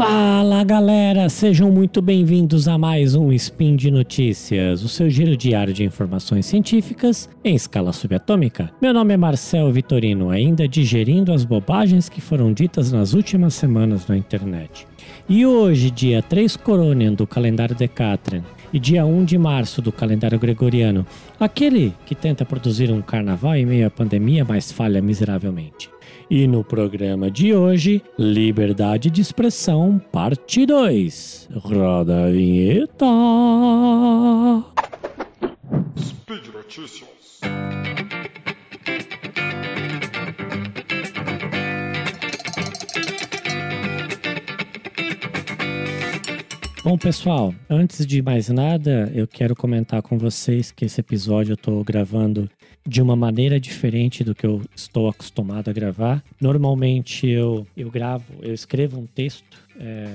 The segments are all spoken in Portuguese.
Fala galera, sejam muito bem-vindos a mais um Spin de Notícias, o seu giro diário de informações científicas em escala subatômica. Meu nome é Marcel Vitorino, ainda digerindo as bobagens que foram ditas nas últimas semanas na internet. E hoje, dia 3 Coronian do calendário Decatrian e dia 1 de março do calendário gregoriano, aquele que tenta produzir um carnaval em meio à pandemia, mas falha miseravelmente. E no programa de hoje, Liberdade de Expressão, parte 2. Roda a vinheta. Speed Notícias. Bom, pessoal, antes de mais nada, eu quero comentar com vocês que esse episódio eu estou gravando de uma maneira diferente do que eu estou acostumado a gravar. Normalmente eu, eu gravo, eu escrevo um texto é,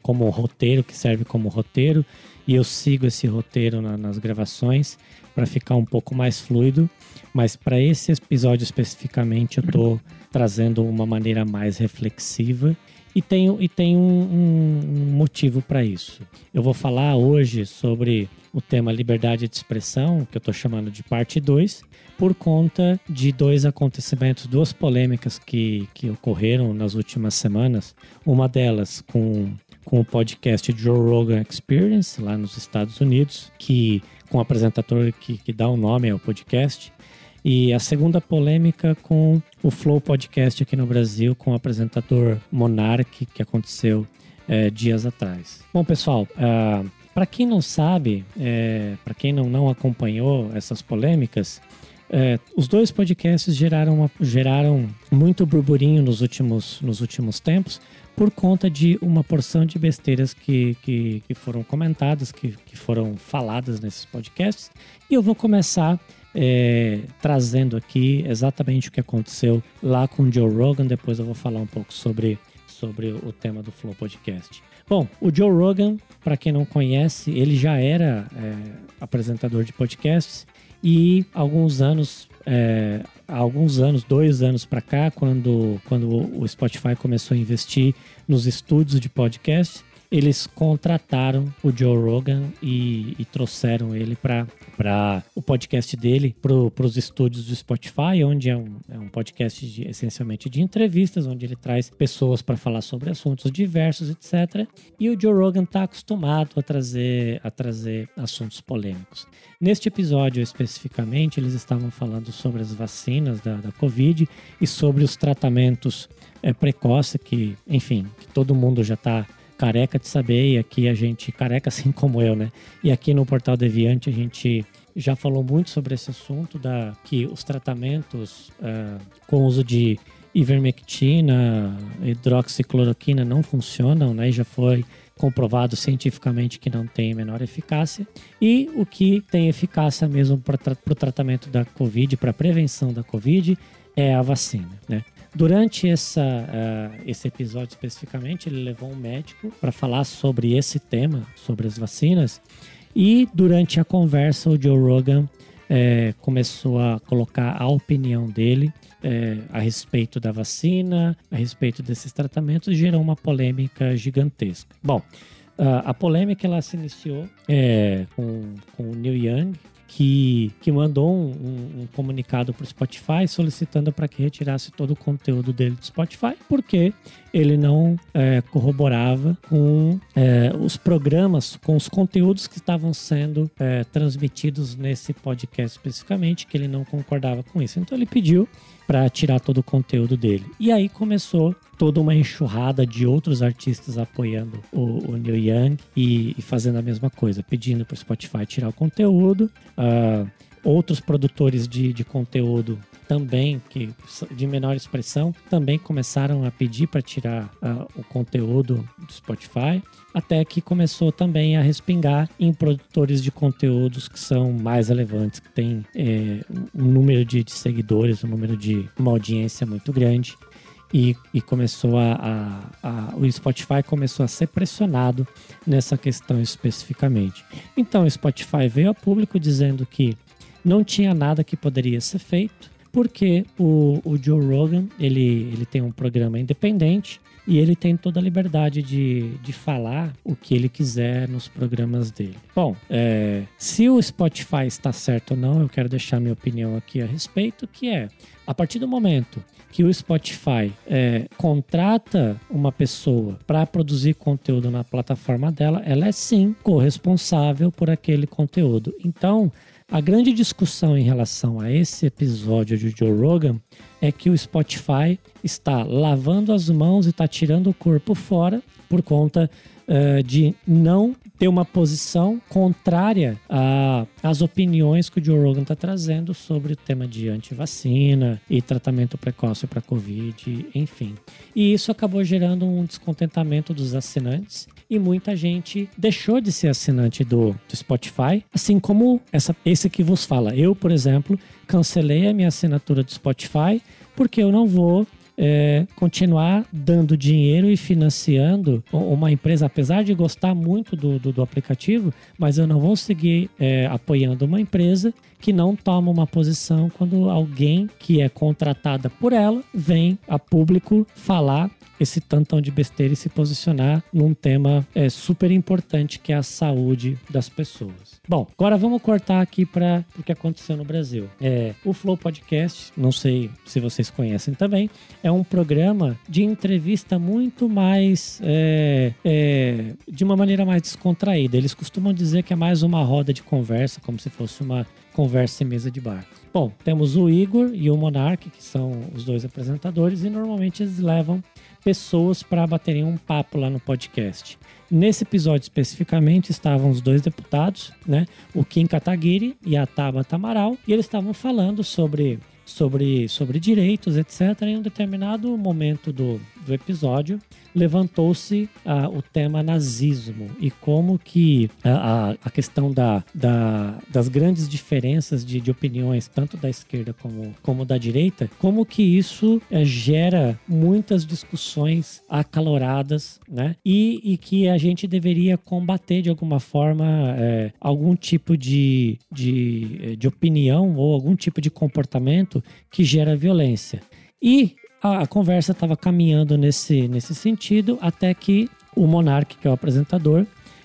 como, roteiro, que serve como roteiro, e eu sigo esse roteiro na, nas gravações para ficar um pouco mais fluido. Mas para esse episódio especificamente, eu estou trazendo uma maneira mais reflexiva e tem, e tem um, um motivo para isso. Eu vou falar hoje sobre o tema liberdade de expressão, que eu estou chamando de parte 2, por conta de dois acontecimentos, duas polêmicas que, que ocorreram nas últimas semanas. Uma delas com, com o podcast Joe Rogan Experience, lá nos Estados Unidos, que com o apresentador que, que dá o nome ao podcast, e a segunda polêmica com o Flow Podcast aqui no Brasil, com o apresentador Monark, que aconteceu é, dias atrás. Bom, pessoal, uh, ah, para quem não sabe, é, para quem não, não acompanhou essas polêmicas, é, os dois podcasts geraram, uma, geraram muito burburinho nos últimos, nos últimos tempos por conta de uma porção de besteiras que, que, que foram comentadas, que, que foram faladas nesses podcasts. E eu vou começar é, trazendo aqui exatamente o que aconteceu lá com o Joe Rogan. Depois eu vou falar um pouco sobre, sobre o tema do Flow Podcast. Bom, o Joe Rogan, para quem não conhece, ele já era é, apresentador de podcasts e alguns anos, é, alguns anos, dois anos para cá, quando, quando o Spotify começou a investir nos estúdios de podcast, eles contrataram o Joe Rogan e, e trouxeram ele para o podcast dele, para os estúdios do Spotify, onde é um, é um podcast de, essencialmente de entrevistas, onde ele traz pessoas para falar sobre assuntos diversos, etc. E o Joe Rogan está acostumado a trazer, a trazer assuntos polêmicos. Neste episódio especificamente, eles estavam falando sobre as vacinas da, da Covid e sobre os tratamentos é, precoces que, enfim, que todo mundo já está careca de saber, e aqui a gente, careca assim como eu, né? E aqui no Portal Deviante a gente já falou muito sobre esse assunto, da que os tratamentos uh, com uso de ivermectina, hidroxicloroquina não funcionam, né? E já foi comprovado cientificamente que não tem menor eficácia. E o que tem eficácia mesmo para o tratamento da Covid, para a prevenção da Covid, é a vacina, né? Durante essa, uh, esse episódio especificamente, ele levou um médico para falar sobre esse tema, sobre as vacinas. E durante a conversa, o Joe Rogan é, começou a colocar a opinião dele é, a respeito da vacina, a respeito desses tratamentos, gerou uma polêmica gigantesca. Bom, a polêmica ela se iniciou é, com, com o Neil Young, que, que mandou um, um, um comunicado para o Spotify solicitando para que retirasse todo o conteúdo dele do Spotify, porque ele não é, corroborava com é, os programas, com os conteúdos que estavam sendo é, transmitidos nesse podcast especificamente, que ele não concordava com isso. Então ele pediu para tirar todo o conteúdo dele. E aí começou toda uma enxurrada de outros artistas apoiando o, o Neil Young e, e, fazendo a mesma coisa, pedindo para o Spotify tirar o conteúdo. Uh, outros produtores de, de conteúdo também, que de menor expressão, também começaram a pedir para tirar uh, o conteúdo do Spotify, até que começou também a respingar em produtores de conteúdos que são mais relevantes, que têm é, um número de, de seguidores, um número de uma audiência muito grande e, e começou a, a, a, o Spotify começou a ser pressionado nessa questão especificamente. Então o Spotify veio a público dizendo que não tinha nada que poderia ser feito porque o, o Joe Rogan ele, ele tem um programa independente e ele tem toda a liberdade de, de falar o que ele quiser nos programas dele. Bom, é, se o Spotify está certo ou não, eu quero deixar minha opinião aqui a respeito, que é a partir do momento que o Spotify é, contrata uma pessoa para produzir conteúdo na plataforma dela, ela é sim corresponsável por aquele conteúdo. Então, a grande discussão em relação a esse episódio de Joe Rogan é que o Spotify está lavando as mãos e está tirando o corpo fora por conta uh, de não ter uma posição contrária às opiniões que o Joe Rogan está trazendo sobre o tema de antivacina e tratamento precoce para Covid, enfim. E isso acabou gerando um descontentamento dos assinantes e muita gente deixou de ser assinante do, do Spotify, assim como essa, esse que vos fala. Eu, por exemplo, cancelei a minha assinatura do Spotify porque eu não vou é, continuar dando dinheiro e financiando uma empresa, apesar de gostar muito do, do, do aplicativo, mas eu não vou seguir é, apoiando uma empresa que não toma uma posição quando alguém que é contratada por ela vem a público falar esse tantão de besteira e se posicionar num tema é, super importante que é a saúde das pessoas. Bom, agora vamos cortar aqui para o que aconteceu no Brasil. É, o Flow Podcast, não sei se vocês conhecem também, é um programa de entrevista muito mais é, é, de uma maneira mais descontraída. Eles costumam dizer que é mais uma roda de conversa, como se fosse uma conversa em mesa de bar. Bom, temos o Igor e o Monark, que são os dois apresentadores, e normalmente eles levam pessoas para baterem um papo lá no podcast. Nesse episódio especificamente estavam os dois deputados, né? O Kim Kataguiri e a Tabata Amaral, e eles estavam falando sobre sobre, sobre direitos, etc. Em um determinado momento do, do episódio, levantou-se uh, o tema nazismo e como que a, a questão da, da, das grandes diferenças de, de opiniões, tanto da esquerda como, como da direita, como que isso uh, gera muitas discussões acaloradas, né? E, e que a gente deveria combater de alguma forma uh, algum tipo de, de, de opinião ou algum tipo de comportamento que gera violência. E a, a conversa estava caminhando nesse, nesse sentido até que o Monark, que é o apresentador,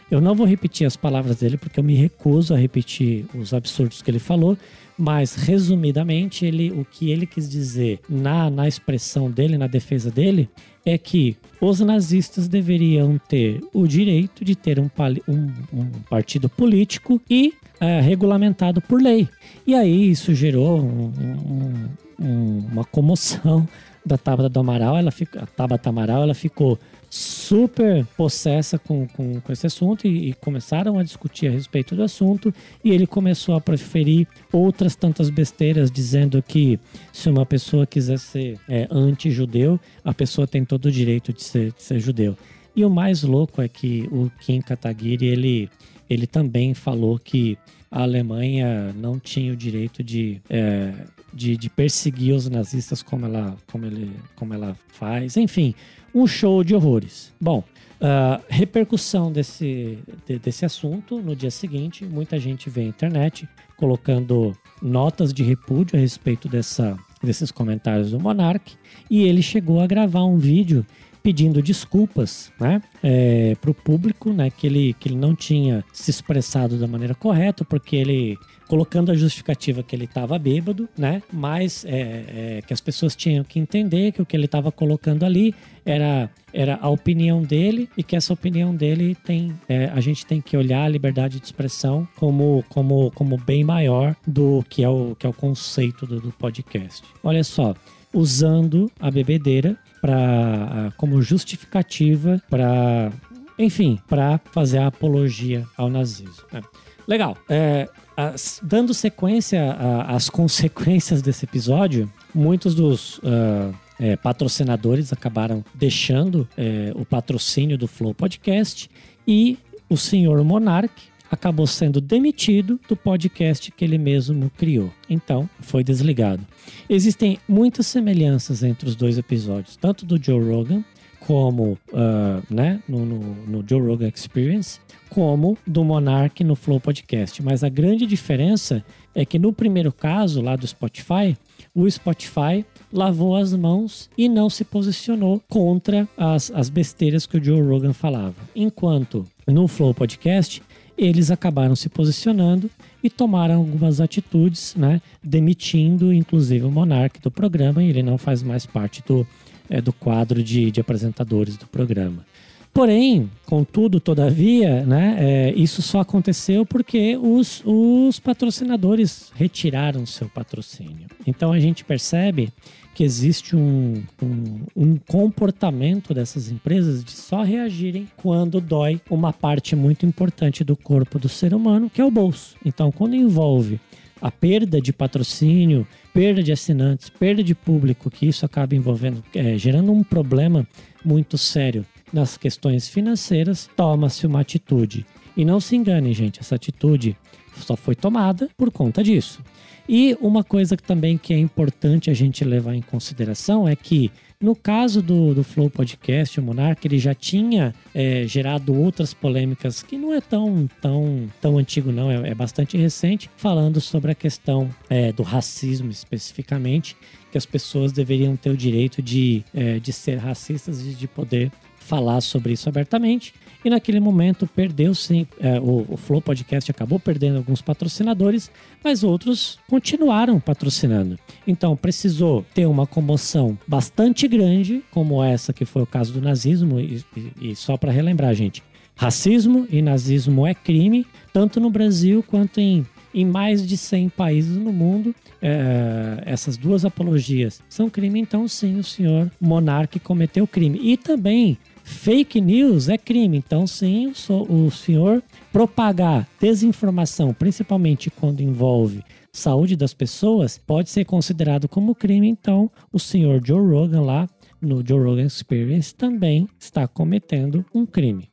eu não vou repetir as palavras dele porque eu me recuso a repetir os absurdos que ele falou, mas resumidamente ele, o que ele quis dizer na, na expressão dele, na defesa dele, é que os nazistas deveriam ter o direito de ter um, um, um partido político e é, regulamentado por lei. E aí isso gerou um, uma comoção da Tabata do Amaral, ela fica, a Tabata Amaral, ela ficou super possessa com, com, com esse assunto e, e, começaram a discutir a respeito do assunto e ele começou a preferir outras tantas besteiras dizendo que se uma pessoa quiser ser é, anti-judeu, a pessoa tem todo o direito de ser, de ser judeu. E o mais louco é que o Kim Kataguiri, ele, ele também falou que a Alemanha não tinha o direito de é, de, de perseguir os nazistas como ela, como, ele, como ela faz. Enfim, um show de horrores. Bom, uh, repercussão desse, de, desse assunto no dia seguinte, muita gente vê a internet colocando notas de repúdio a respeito dessa, desses comentários do Monark e ele chegou a gravar um vídeo pedindo desculpas né, é, para o público, né, que, ele, que ele não tinha se expressado da maneira correta, porque ele colocando a justificativa que ele estava bêbado, né? Mas é, é, que as pessoas tinham que entender que o que ele estava colocando ali era, era a opinião dele e que essa opinião dele tem é, a gente tem que olhar a liberdade de expressão como, como, como bem maior do que é o, que é o conceito do, do podcast. Olha só, usando a bebedeira para como justificativa para enfim para fazer a apologia ao nazismo. Né? Legal. É, as, dando sequência às consequências desse episódio, muitos dos uh, é, patrocinadores acabaram deixando é, o patrocínio do Flow Podcast e o senhor Monark acabou sendo demitido do podcast que ele mesmo criou. Então, foi desligado. Existem muitas semelhanças entre os dois episódios, tanto do Joe Rogan como uh, né, no, no, no Joe Rogan Experience, como do Monarch no Flow Podcast. Mas a grande diferença é que no primeiro caso, lá do Spotify, o Spotify lavou as mãos e não se posicionou contra as, as besteiras que o Joe Rogan falava. Enquanto no Flow Podcast, eles acabaram se posicionando e tomaram algumas atitudes, né, demitindo inclusive o Monark do programa e ele não faz mais parte do, é, do quadro de, de apresentadores do programa. Porém, contudo, todavia, né, é, isso só aconteceu porque os, os patrocinadores retiraram seu patrocínio. Então a gente percebe que existe um, um, um, comportamento dessas empresas de só reagirem quando dói uma parte muito importante do corpo do ser humano, que é o bolso. Então, quando envolve a perda de patrocínio, perda de assinantes, perda de público, que isso acaba envolvendo, é, gerando um problema muito sério nas questões financeiras, toma-se uma atitude. E não se engane, gente, essa atitude só foi tomada por conta disso. E uma coisa que também que é importante a gente levar em consideração é que no caso do, do Flow Podcast, o Monark ele já tinha é, gerado outras polêmicas que não é tão tão tão antigo não, é, é bastante recente, falando sobre a questão é, do racismo especificamente, que as pessoas deveriam ter o direito de, é, de ser racistas e de poder falar sobre isso abertamente. E naquele momento perdeu sim, é, o, o Flow Podcast acabou perdendo alguns patrocinadores, mas outros continuaram patrocinando. Então precisou ter uma comoção bastante grande, como essa que foi o caso do nazismo, e, e, e só para relembrar, gente, racismo e nazismo é crime, tanto no Brasil quanto em em mais de 100 países no mundo. É, essas duas apologias são crime, então sim, o senhor monarca cometeu crime. E também Fake news é crime, então sim, o senhor propagar desinformação, principalmente quando envolve saúde das pessoas, pode ser considerado como crime. Então, o senhor Joe Rogan lá no Joe Rogan Experience também está cometendo um crime.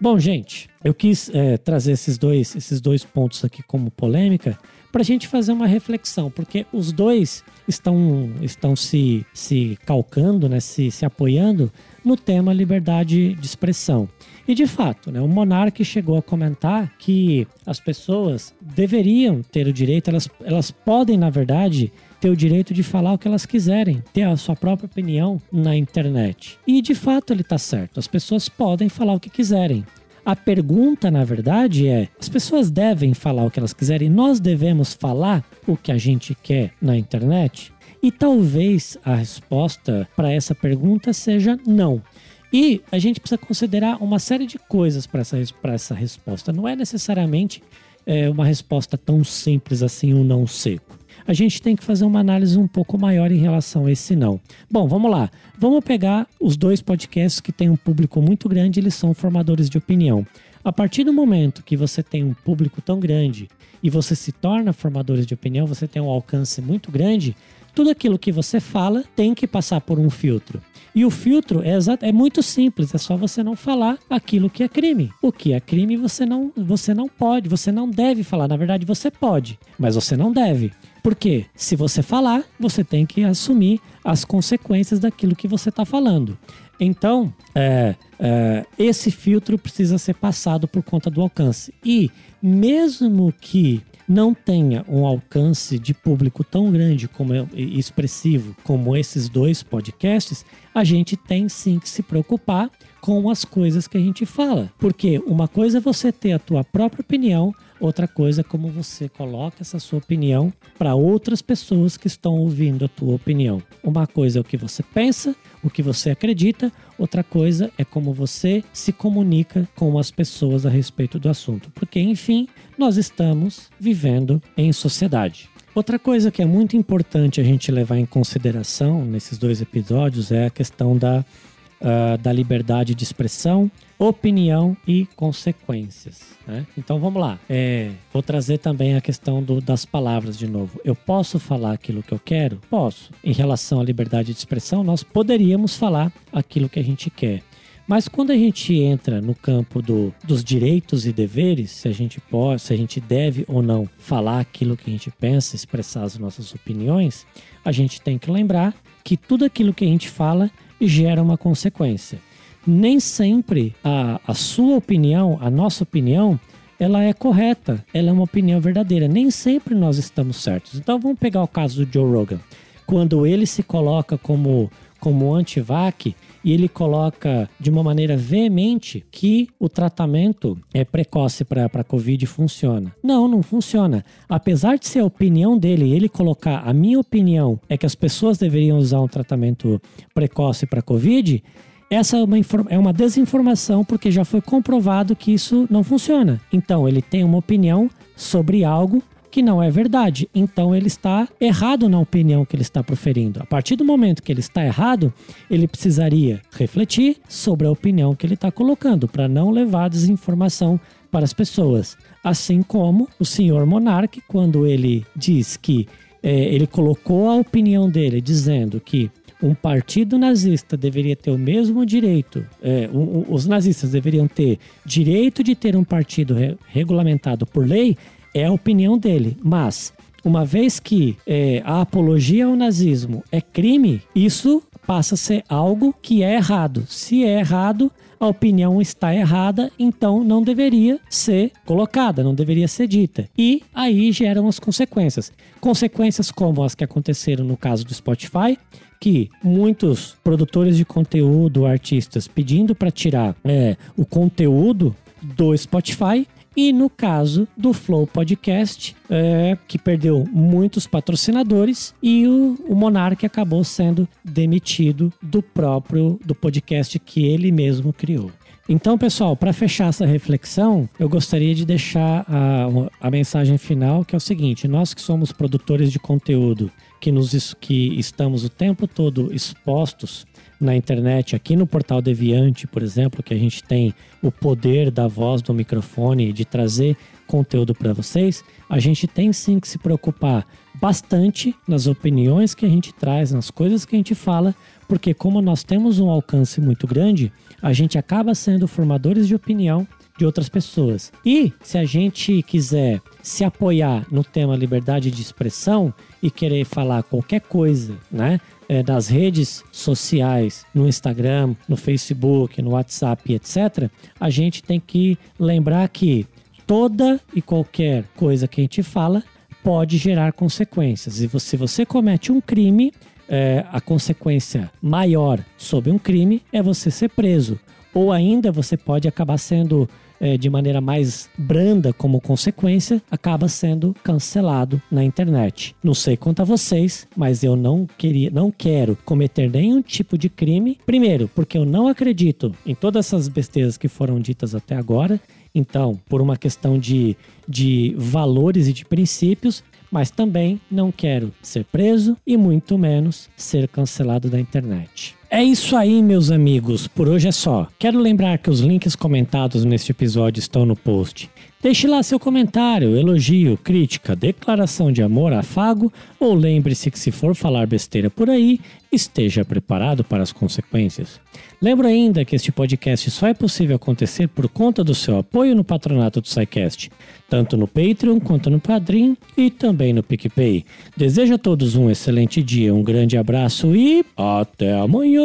Bom, gente, eu quis é, trazer esses dois, esses dois pontos aqui como polêmica para a gente fazer uma reflexão, porque os dois estão, estão se, se calcando, né, se, se apoiando no tema liberdade de expressão. E de fato, né, o monarca chegou a comentar que as pessoas deveriam ter o direito, elas, elas podem, na verdade, ter o direito de falar o que elas quiserem, ter a sua própria opinião na internet. E de fato ele está certo, as pessoas podem falar o que quiserem. A pergunta, na verdade, é: as pessoas devem falar o que elas quiserem? Nós devemos falar o que a gente quer na internet? E talvez a resposta para essa pergunta seja não. E a gente precisa considerar uma série de coisas para essa, essa resposta. Não é necessariamente é, uma resposta tão simples assim, um não seco. A gente tem que fazer uma análise um pouco maior em relação a esse não. Bom, vamos lá. Vamos pegar os dois podcasts que têm um público muito grande, eles são formadores de opinião. A partir do momento que você tem um público tão grande e você se torna formadores de opinião, você tem um alcance muito grande, tudo aquilo que você fala tem que passar por um filtro. E o filtro é, é muito simples, é só você não falar aquilo que é crime. O que é crime você não, você não pode, você não deve falar. Na verdade, você pode, mas você não deve. Porque se você falar, você tem que assumir as consequências daquilo que você está falando. Então, é, é, esse filtro precisa ser passado por conta do alcance. E mesmo que não tenha um alcance de público tão grande como e expressivo como esses dois podcasts, a gente tem sim que se preocupar com as coisas que a gente fala. Porque uma coisa é você ter a tua própria opinião, outra coisa é como você coloca essa sua opinião para outras pessoas que estão ouvindo a tua opinião. Uma coisa é o que você pensa, o que você acredita, outra coisa é como você se comunica com as pessoas a respeito do assunto. Porque, enfim, nós estamos vivendo em sociedade. Outra coisa que é muito importante a gente levar em consideração nesses dois episódios é a questão da, uh, da liberdade de expressão opinião e consequências. Né? Então vamos lá. É, vou trazer também a questão do, das palavras de novo. Eu posso falar aquilo que eu quero? Posso. Em relação à liberdade de expressão, nós poderíamos falar aquilo que a gente quer. Mas quando a gente entra no campo do, dos direitos e deveres, se a gente pode, se a gente deve ou não falar aquilo que a gente pensa, expressar as nossas opiniões, a gente tem que lembrar que tudo aquilo que a gente fala gera uma consequência. nem sempre a, a sua opinião, a nossa opinião, ela é correta, ela é uma opinião verdadeira. Nem sempre nós estamos certos. Então vamos pegar o caso do Joe Rogan. Quando ele se coloca como, como anti-vac, e ele coloca de uma maneira veemente que o tratamento é precoce para a Covid funciona. Não, não funciona. Apesar de ser a opinião dele, ele colocar a minha opinião é que as pessoas deveriam usar um tratamento precoce para Covid, essa é uma, é uma desinformação porque já foi comprovado que isso não funciona. Então ele tem uma opinião sobre algo que não é verdade. Então ele está errado na opinião que ele está proferindo. A partir do momento que ele está errado, ele precisaria refletir sobre a opinião que ele está colocando para não levar desinformação para as pessoas. Assim como o senhor Monarque, quando ele diz que é, ele colocou a opinião dele dizendo que um partido nazista deveria ter o mesmo direito, é, um, os nazistas deveriam ter direito de ter um partido re, regulamentado por lei, é a opinião dele. Mas, uma vez que é, a apologia ao nazismo é crime, isso passa a ser algo que é errado. Se é errado, a opinião está errada, então não deveria ser colocada, não deveria ser dita. E aí geram as consequências. Consequências como as que aconteceram no caso do Spotify, que muitos produtores de conteúdo, artistas, pedindo para tirar é, o conteúdo do Spotify. E no caso do Flow Podcast, é, que perdeu muitos patrocinadores e o, o Monark acabou sendo demitido do próprio do podcast que ele mesmo criou. Então, pessoal, para fechar essa reflexão, eu gostaria de deixar a, a mensagem final, que é o seguinte: nós que somos produtores de conteúdo, que, nos, que estamos o tempo todo expostos na internet, aqui no portal Deviante, por exemplo, que a gente tem o poder da voz do microfone de trazer conteúdo para vocês, a gente tem sim que se preocupar bastante nas opiniões que a gente traz, nas coisas que a gente fala, porque como nós temos um alcance muito grande, a gente acaba sendo formadores de opinião de outras pessoas. E se a gente quiser se apoiar no tema liberdade de expressão e querer falar qualquer coisa, né? É, das redes sociais, no Instagram, no Facebook, no WhatsApp, etc., a gente tem que lembrar que toda e qualquer coisa que a gente fala pode gerar consequências. E se você comete um crime, é, a consequência maior sobre um crime é você ser preso. Ou ainda você pode acabar sendo é, de maneira mais branda como consequência, acaba sendo cancelado na internet. Não sei quanto a vocês, mas eu não queria, não quero cometer nenhum tipo de crime. Primeiro, porque eu não acredito em todas essas besteiras que foram ditas até agora. Então, por uma questão de, de valores e de princípios, mas também não quero ser preso e muito menos ser cancelado da internet. É isso aí, meus amigos. Por hoje é só. Quero lembrar que os links comentados neste episódio estão no post. Deixe lá seu comentário, elogio, crítica, declaração de amor, afago ou lembre-se que se for falar besteira por aí, esteja preparado para as consequências. Lembro ainda que este podcast só é possível acontecer por conta do seu apoio no patronato do SciCast, tanto no Patreon quanto no Padrim e também no PicPay. Desejo a todos um excelente dia, um grande abraço e até amanhã!